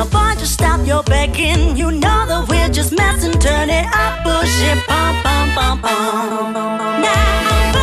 Now, boy, just stop your begging. You know that we're just messing. Turn it up, push it, pump, pump, pump, pump. Now.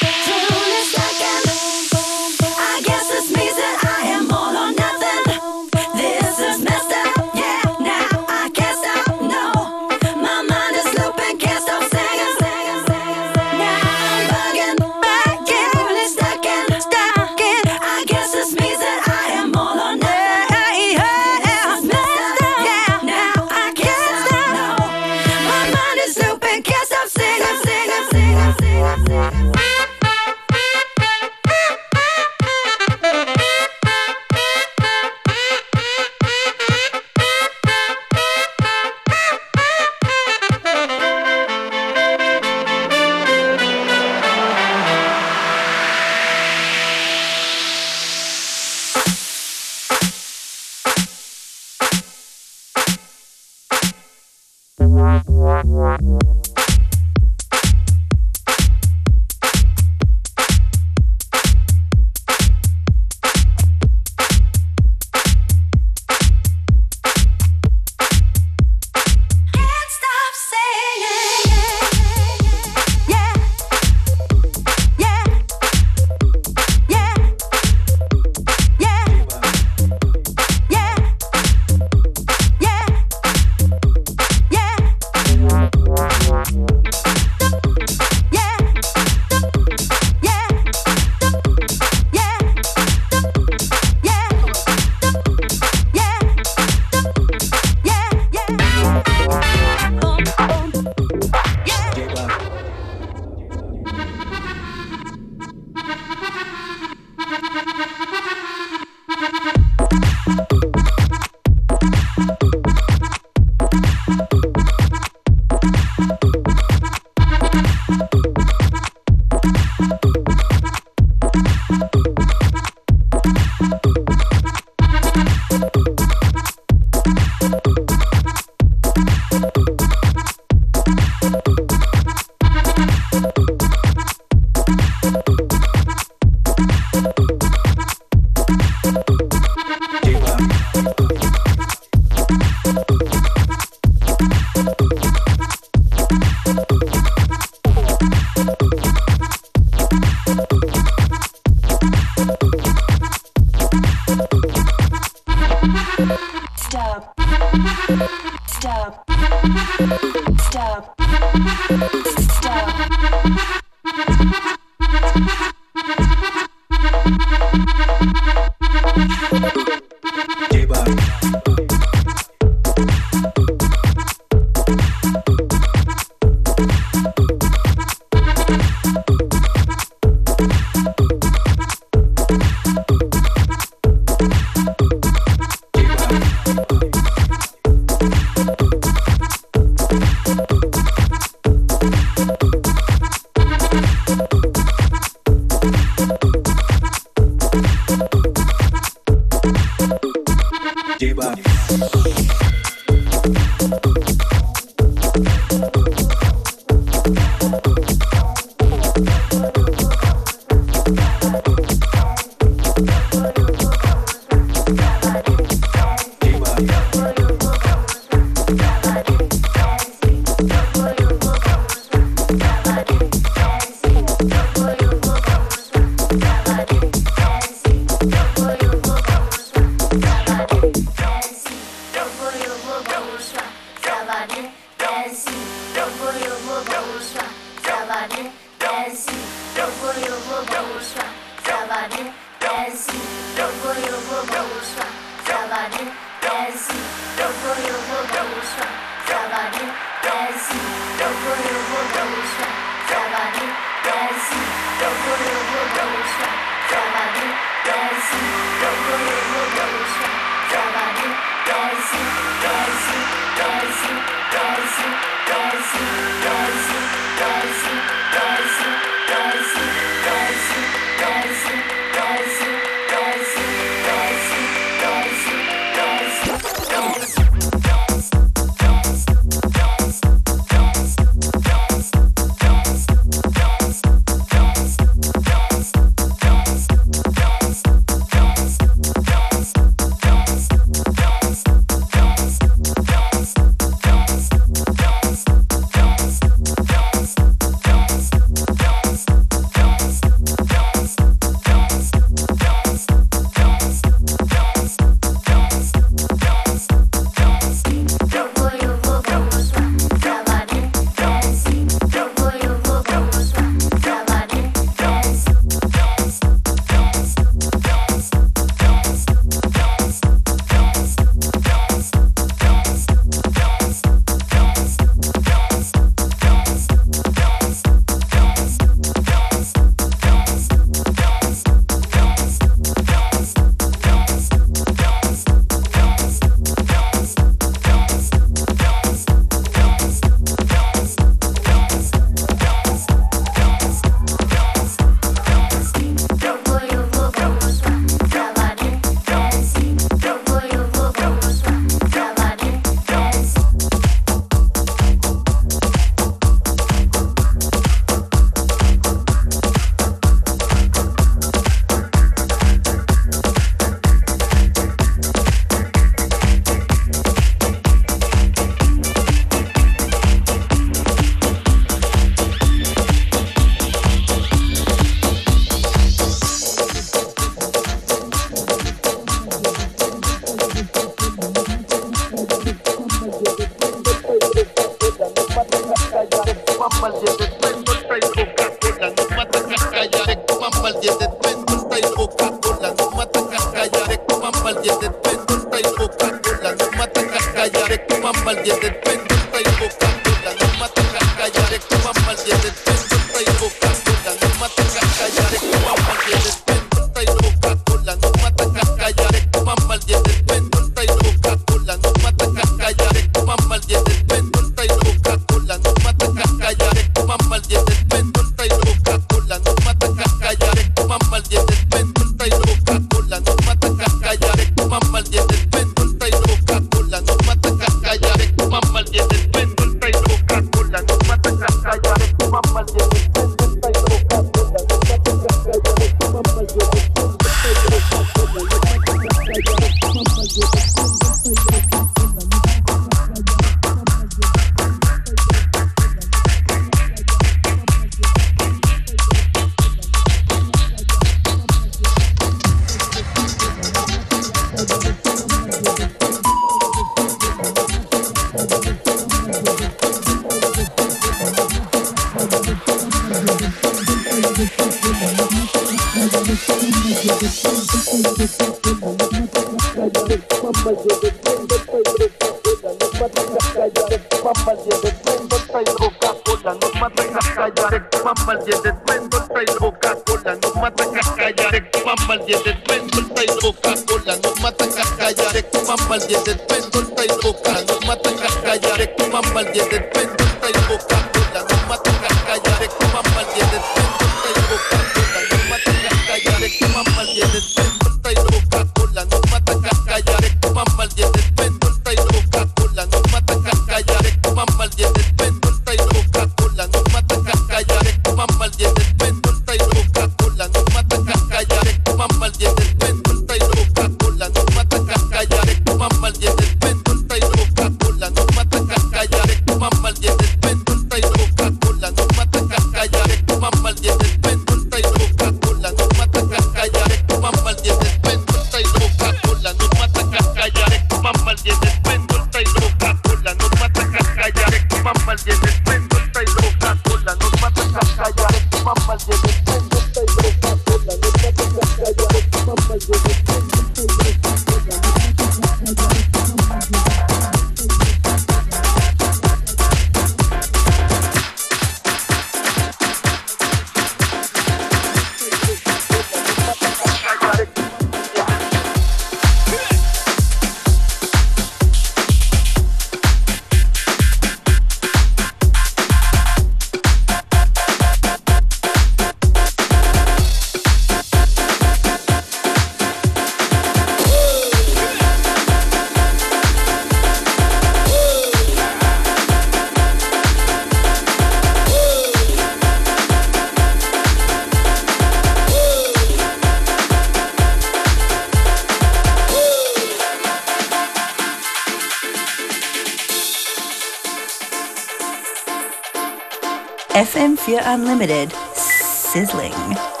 FM4 Unlimited. Sizzling.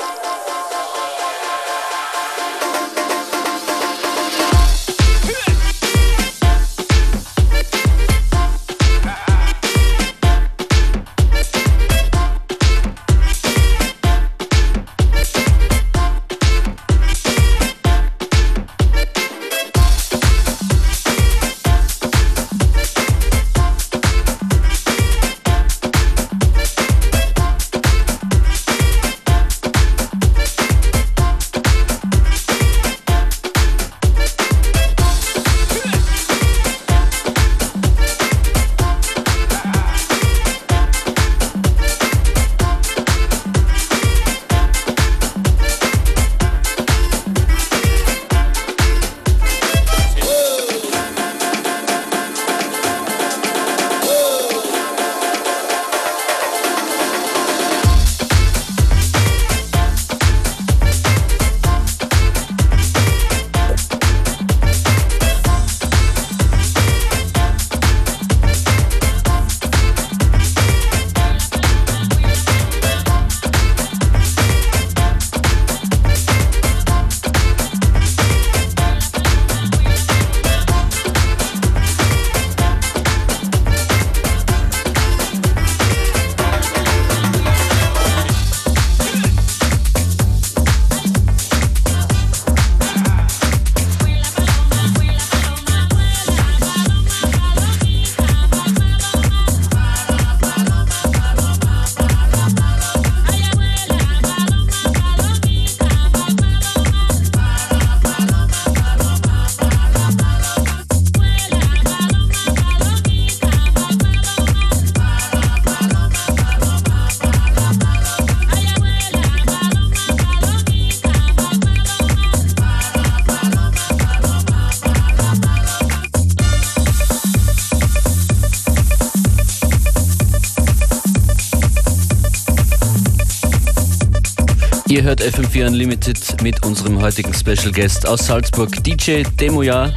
Ihr hört FM4 Unlimited mit unserem heutigen Special Guest aus Salzburg, DJ Demoja.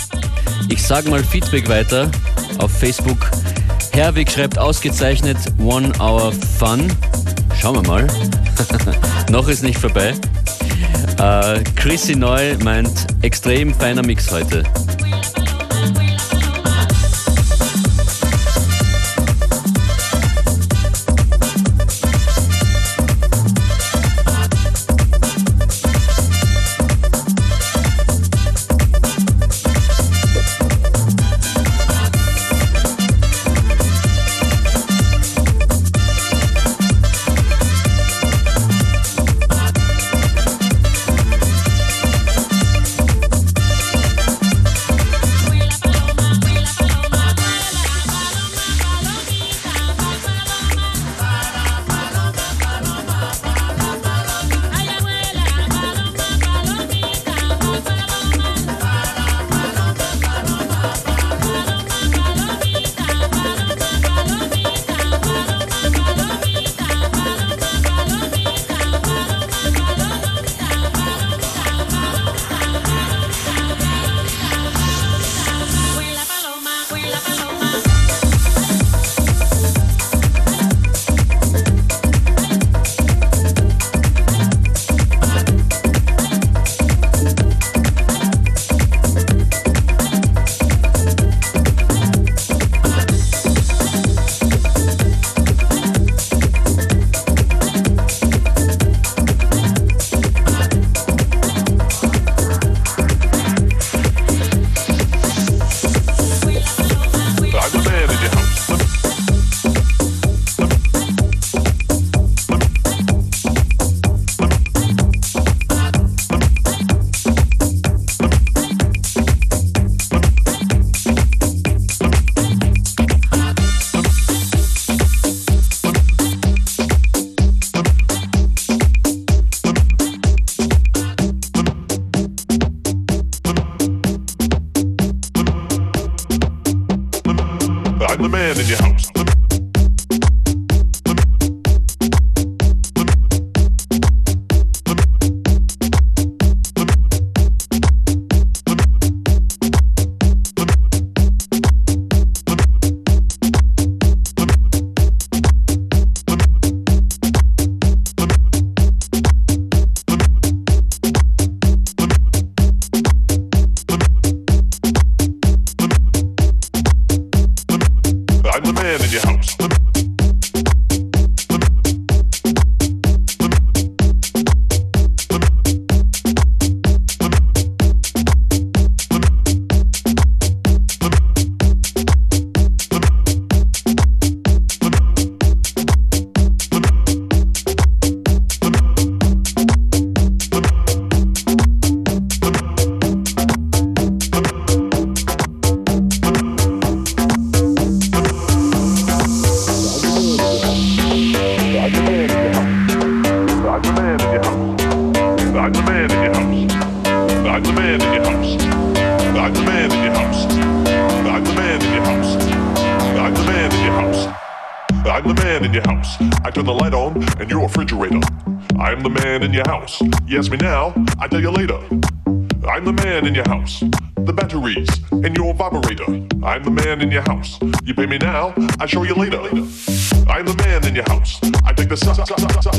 Ich sage mal Feedback weiter auf Facebook. Herwig schreibt ausgezeichnet One Hour Fun. Schauen wir mal. Noch ist nicht vorbei. Äh, Chrissy Neu meint extrem feiner Mix heute. I'm the man in your house. I turn the light on and your refrigerator. I'm the man in your house. You ask me now, I tell you later. I'm the man in your house. The batteries and your vibrator. I'm the man in your house. You pay me now, I show you later. I'm the man in your house. I take the socks.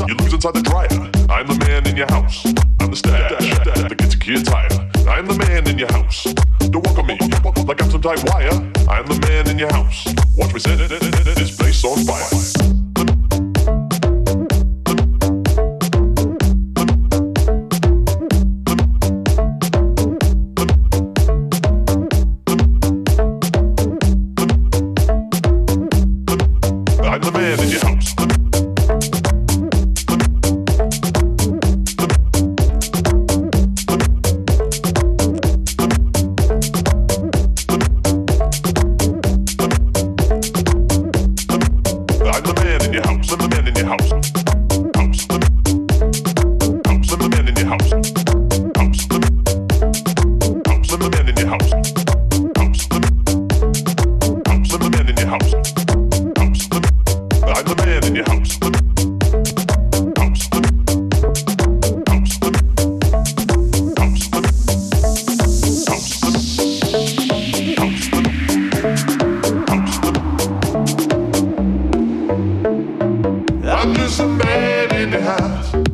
You lose inside the dryer. I'm the man in your house. I'm the stash that gets a kid tired. I'm the man in your house. Don't walk on me like I'm some type wire. I'm the man in your house. Watch me set This on fire. just a man in the house.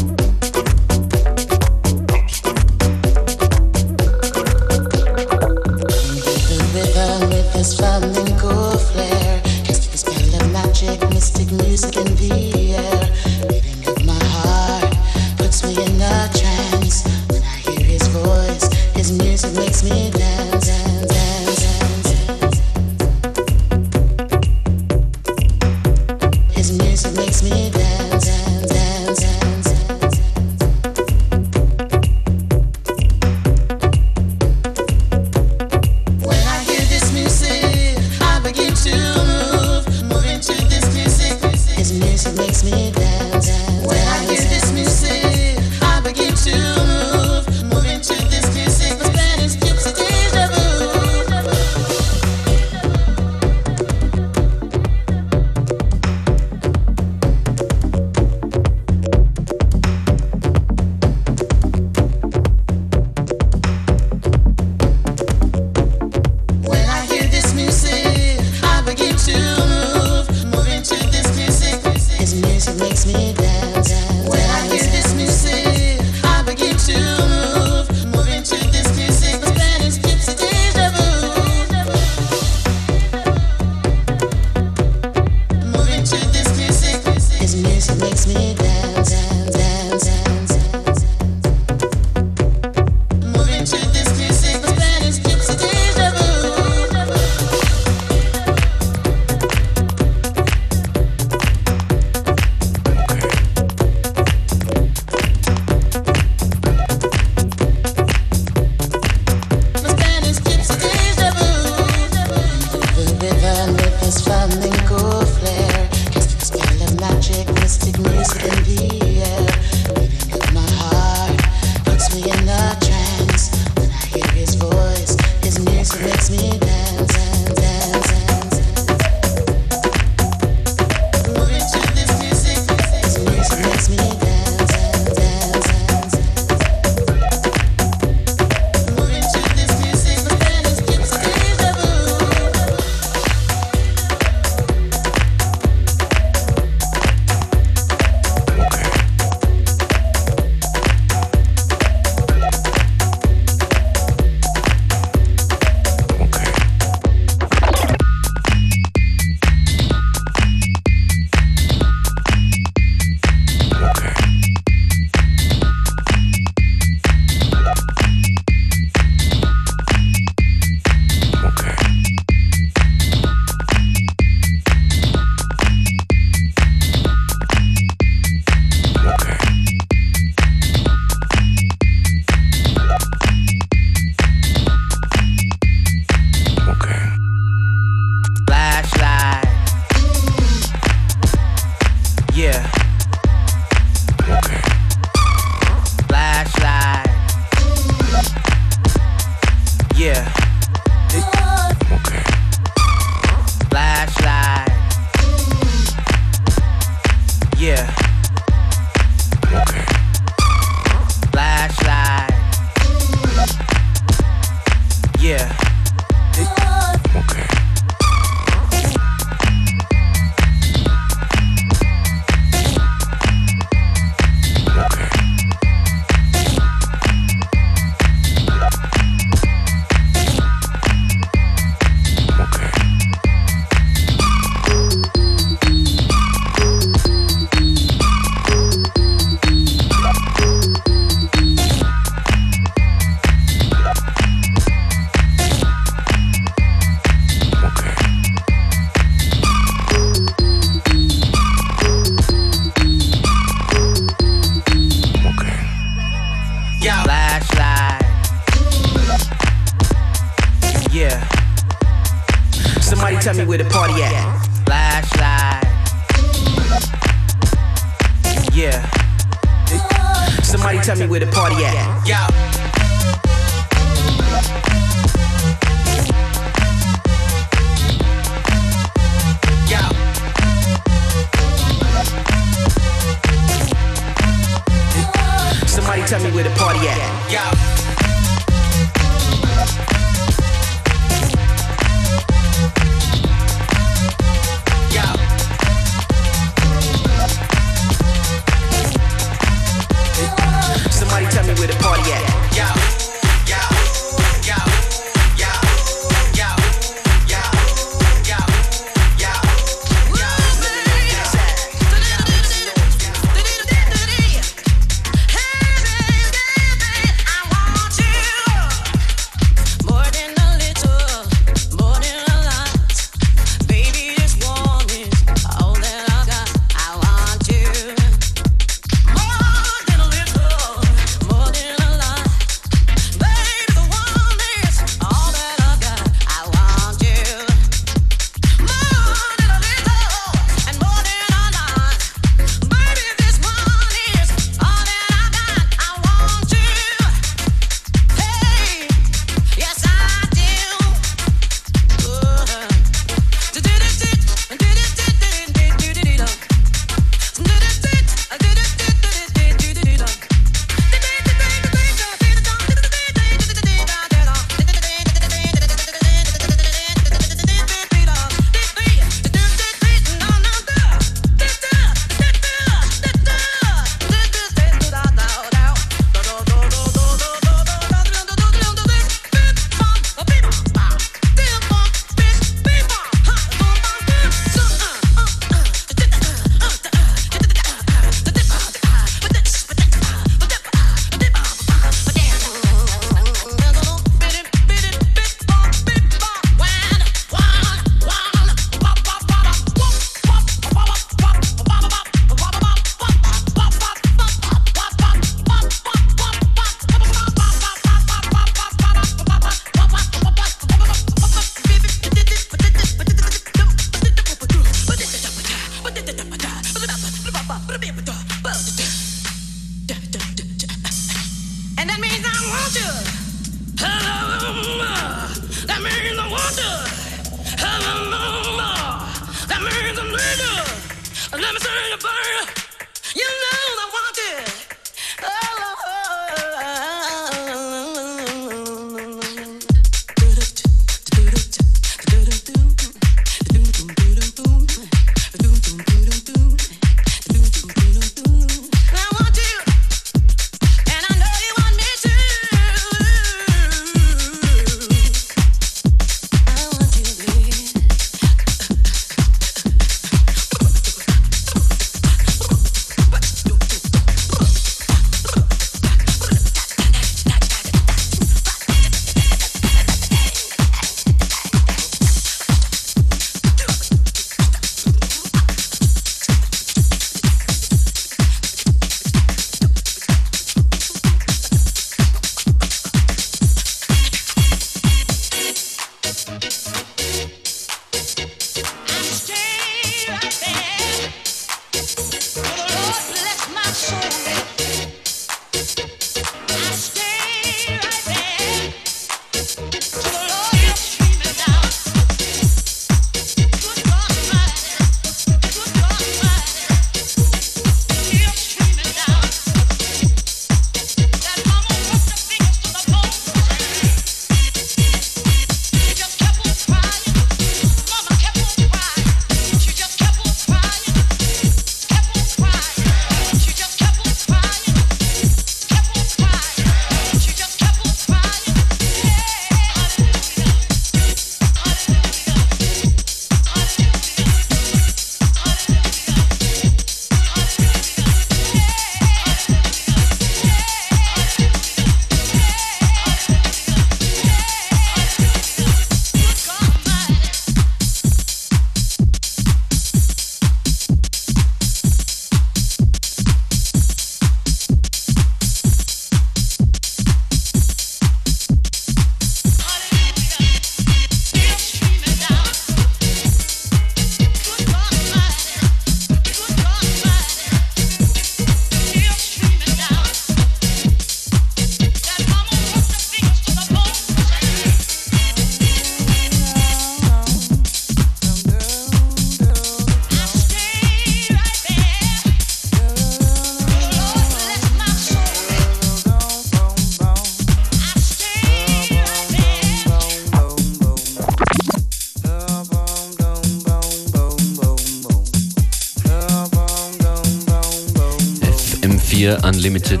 FM4 Unlimited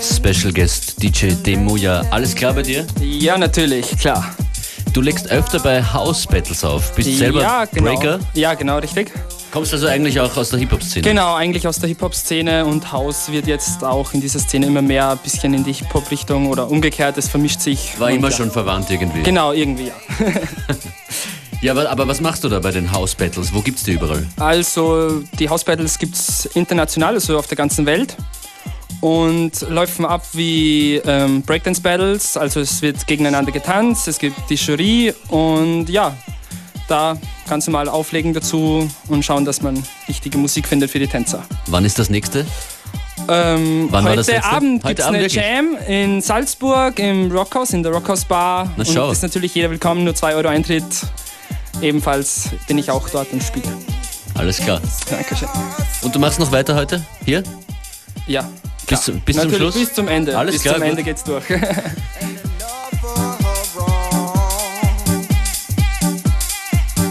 Special Guest DJ Demoja. Alles klar bei dir? Ja, natürlich, klar. Du legst öfter bei House Battles auf. Bist selber ja, genau. Breaker. Ja, genau, richtig. Kommst also eigentlich auch aus der Hip-Hop-Szene. Genau, eigentlich aus der Hip-Hop-Szene und House wird jetzt auch in dieser Szene immer mehr ein bisschen in die Hip-Hop-Richtung oder umgekehrt, es vermischt sich. War immer ja. schon verwandt irgendwie. Genau, irgendwie ja. Ja, aber, aber was machst du da bei den House Battles? Wo gibt's die überall? Also die House Battles gibt es international, also auf der ganzen Welt. Und laufen ab wie ähm, Breakdance Battles, also es wird gegeneinander getanzt, es gibt die Jury und ja, da kannst du mal auflegen dazu und schauen, dass man richtige Musik findet für die Tänzer. Wann ist das nächste? Ähm, Wann war heute das letzte? Abend gibt es eine wirklich? Jam in Salzburg im Rockhaus, in der Rockhaus Bar. Na, und schau. ist natürlich jeder willkommen, nur 2 Euro Eintritt. Ebenfalls bin ich auch dort und spiele. Alles klar. Dankeschön. Und du machst noch weiter heute? Hier? Ja. Bis, klar. zum- bis zum Schluss? Bis zum Ende. Alles bis klar, zum gut. Ende geht's durch.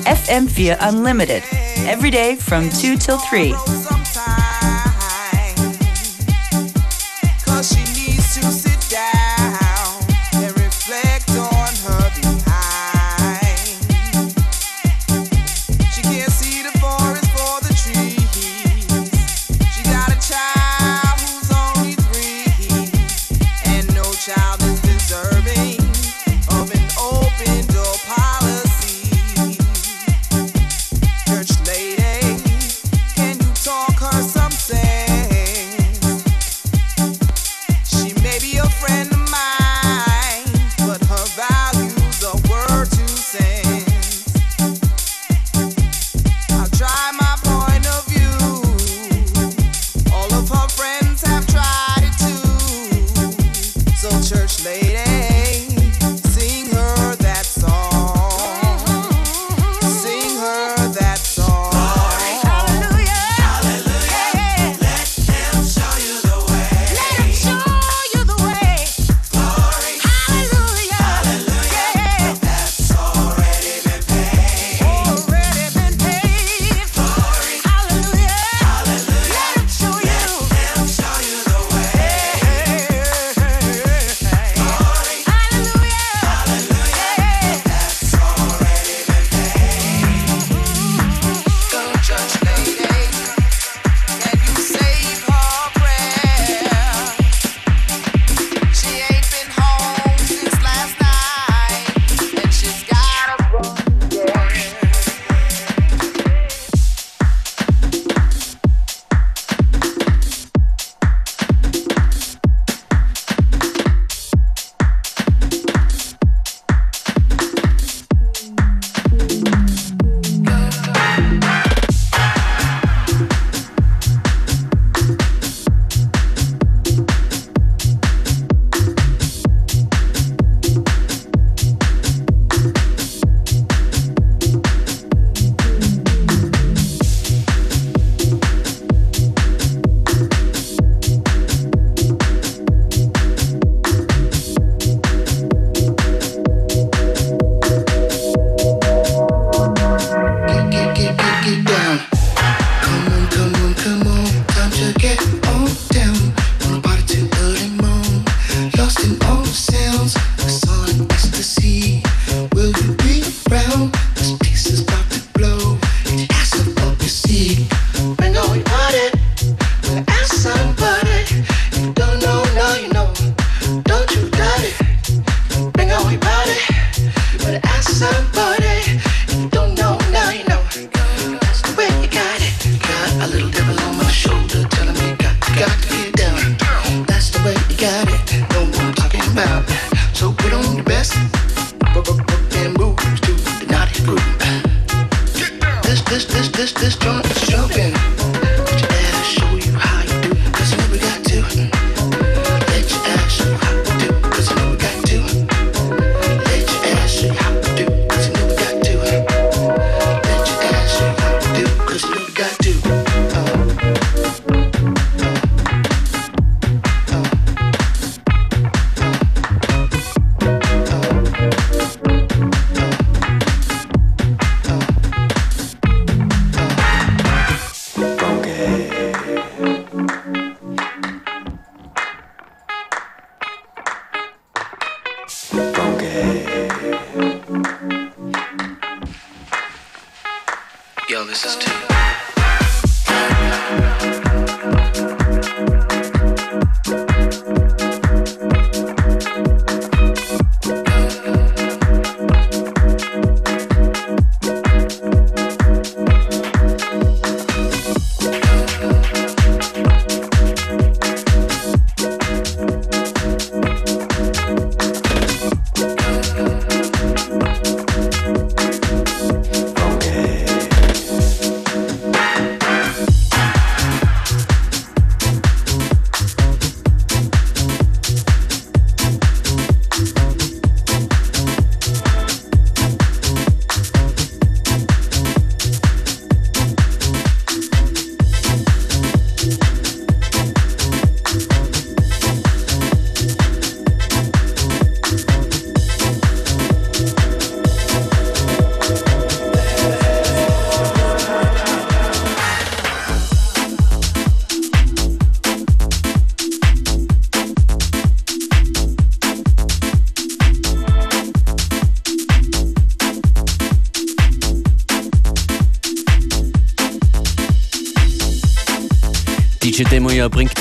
FM4 Unlimited. Every day from 2 till 3.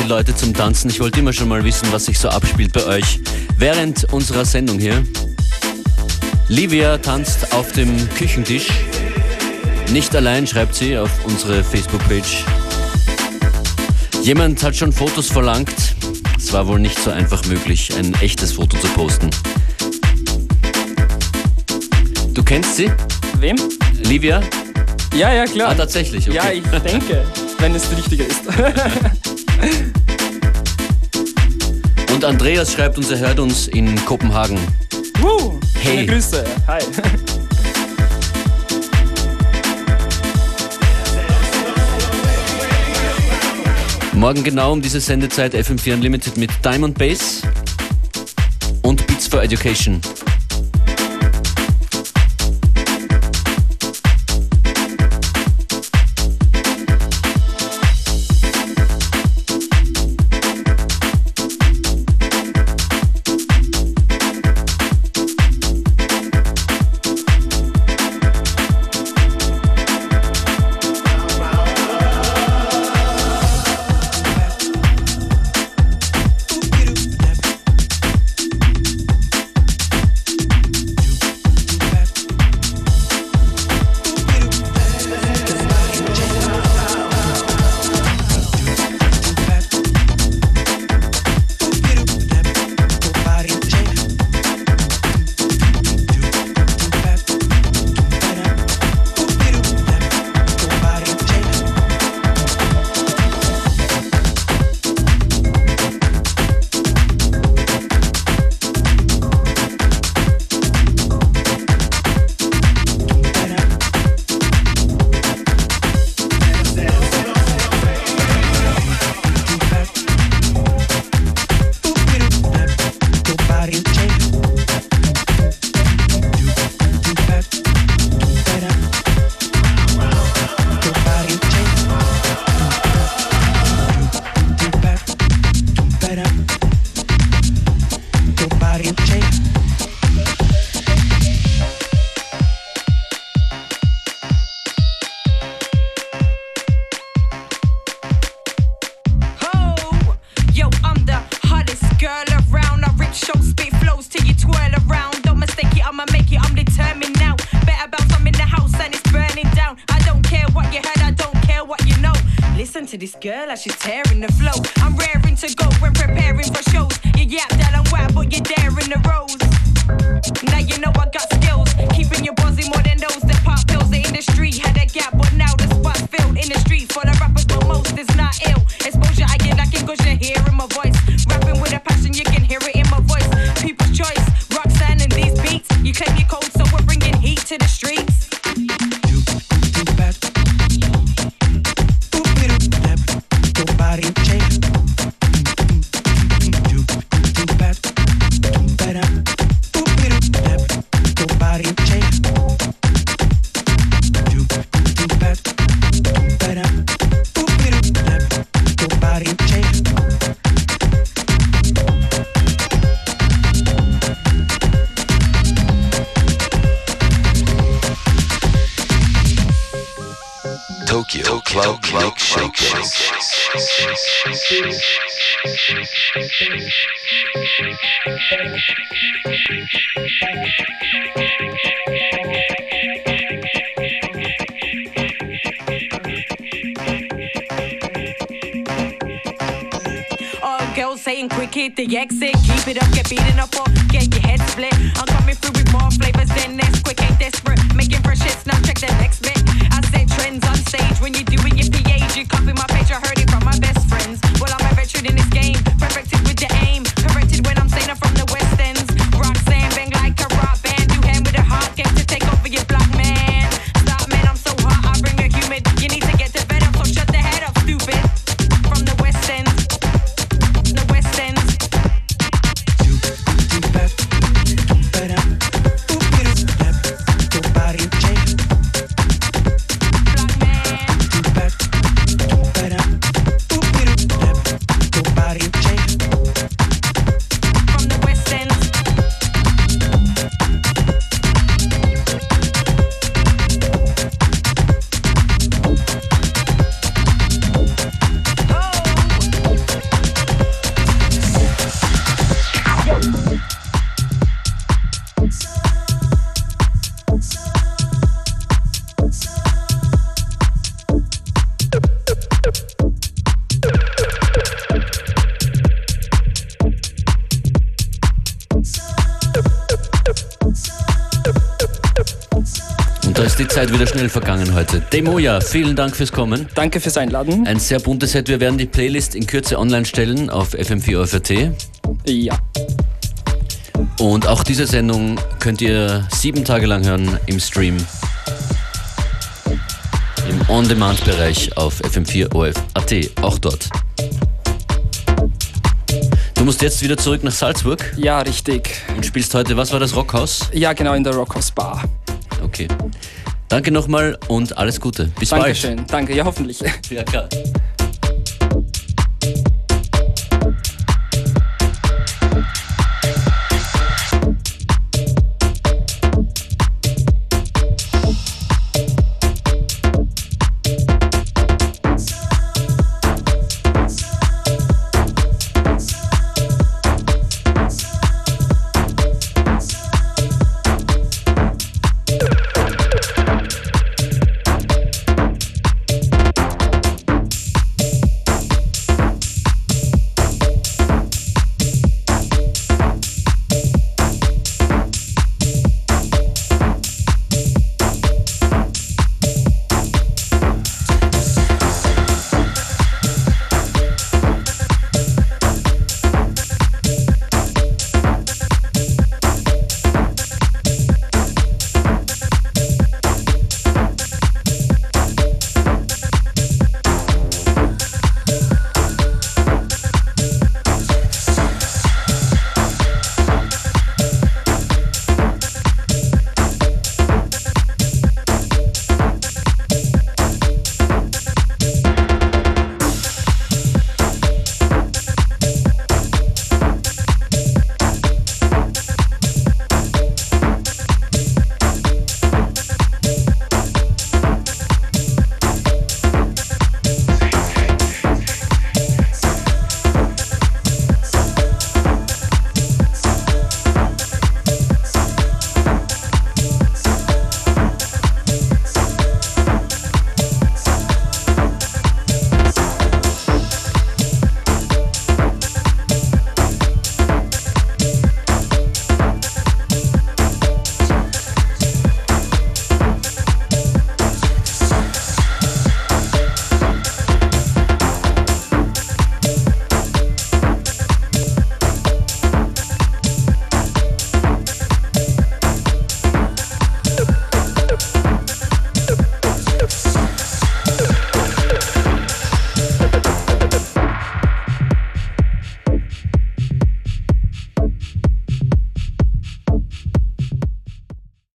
die Leute zum Tanzen. Ich wollte immer schon mal wissen, was sich so abspielt bei euch während unserer Sendung hier. Livia tanzt auf dem Küchentisch. Nicht allein, schreibt sie auf unsere Facebook-Page. Jemand hat schon Fotos verlangt. Es war wohl nicht so einfach möglich, ein echtes Foto zu posten. Du kennst sie? Wem? Livia? Ja, ja, klar. Ah, tatsächlich, okay. Ja, ich denke, wenn es die richtige ist. Und Andreas schreibt uns, er hört uns in Kopenhagen. Woo, Hey. Schöne Grüße. Hi. Morgen genau um diese Sendezeit FM4 Unlimited mit Diamond Bass und Beats for Education. Saying quick hit the exit. Eh, keep it up, get beaten up or get your head split. I'm coming through with more flavors than this. Quick ain't desperate. Making fresh hits, now check the next bit. I said trends on stage when you're doing your PH. Da ist die Zeit wieder schnell vergangen heute. Demoja, vielen Dank fürs Kommen. Danke fürs Einladen. Ein sehr buntes Set. Wir werden die Playlist in Kürze online stellen auf FM4 OFRT. Ja. Und auch diese Sendung könnt ihr sieben Tage lang hören im Stream. Im On-Demand-Bereich auf FM4 OFAT. Auch dort. Du musst jetzt wieder zurück nach Salzburg Ja, richtig. und spielst heute, was war das, Rockhaus? Ja, genau, in der Rockhouse Bar. Okay. Danke nochmal und alles Gute. Bis Dankeschön. Danke, ja, hoffentlich. bald. Ja, klar.